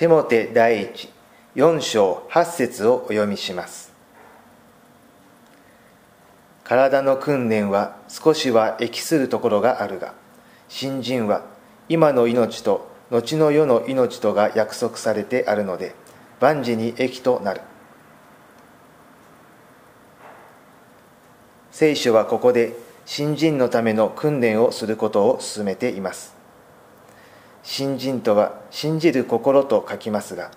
テモテ第一4章8節をお読みします。体の訓練は少しは益するところがあるが新人は今の命と後の世の命とが約束されてあるので万事に益となる。聖書はここで新人のための訓練をすることを進めています。新人とは信じる心と書きますが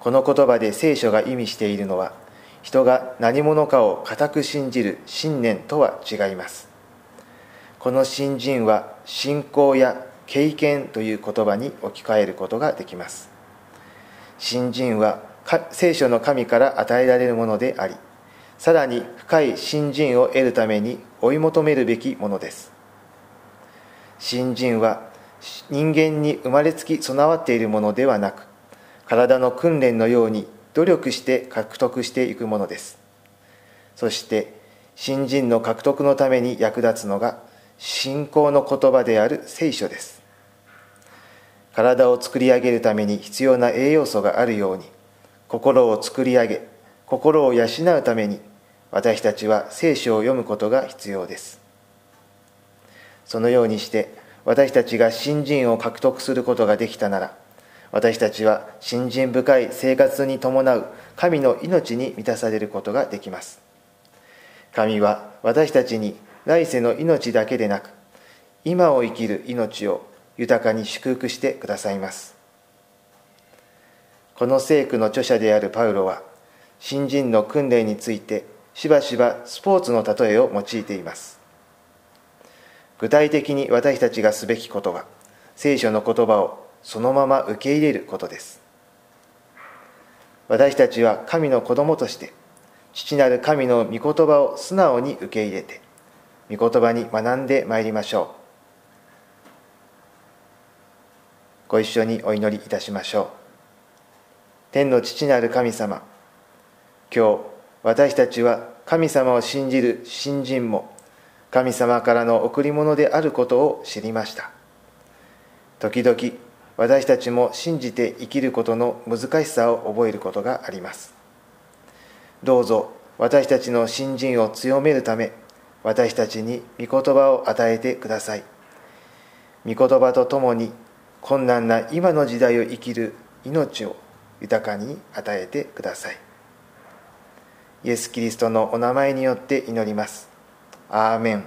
この言葉で聖書が意味しているのは人が何者かを固く信じる信念とは違います。この新人は信仰や経験という言葉に置き換えることができます。新人は聖書の神から与えられるものでありさらに深い新人を得るために追い求めるべきものです。新人は人間に生まれつき備わっているものではなく体の訓練のように努力して獲得していくものです。そして新人の獲得のために役立つのが信仰の言葉である聖書です。体を作り上げるために必要な栄養素があるように心を作り上げ心を養うために私たちは聖書を読むことが必要です。そのようにして私たちが新人を獲得することができたなら私たちは信心深い生活に伴う神の命に満たされることができます。神は私たちに来世の命だけでなく今を生きる命を豊かに祝福してくださいます。この聖句の著者であるパウロは新人の訓練についてしばしばスポーツの例えを用いています。具体的に私たちがすべきことは聖書の言葉をそのまま受け入れることです。私たちは神の子供として父なる神の御言葉を素直に受け入れて御言葉に学んでまいりましょう。ご一緒にお祈りいたしましょう。天の父なる神様今日私たちは神様を信じる信心も神様からの贈り物であることを知りました。時々私たちも信じて生きることの難しさを覚えることがあります。どうぞ私たちの信心を強めるため私たちに御言葉を与えてください。御言葉とともに困難な今の時代を生きる命を豊かに与えてください。イエス・キリストのお名前によって祈ります。Amin.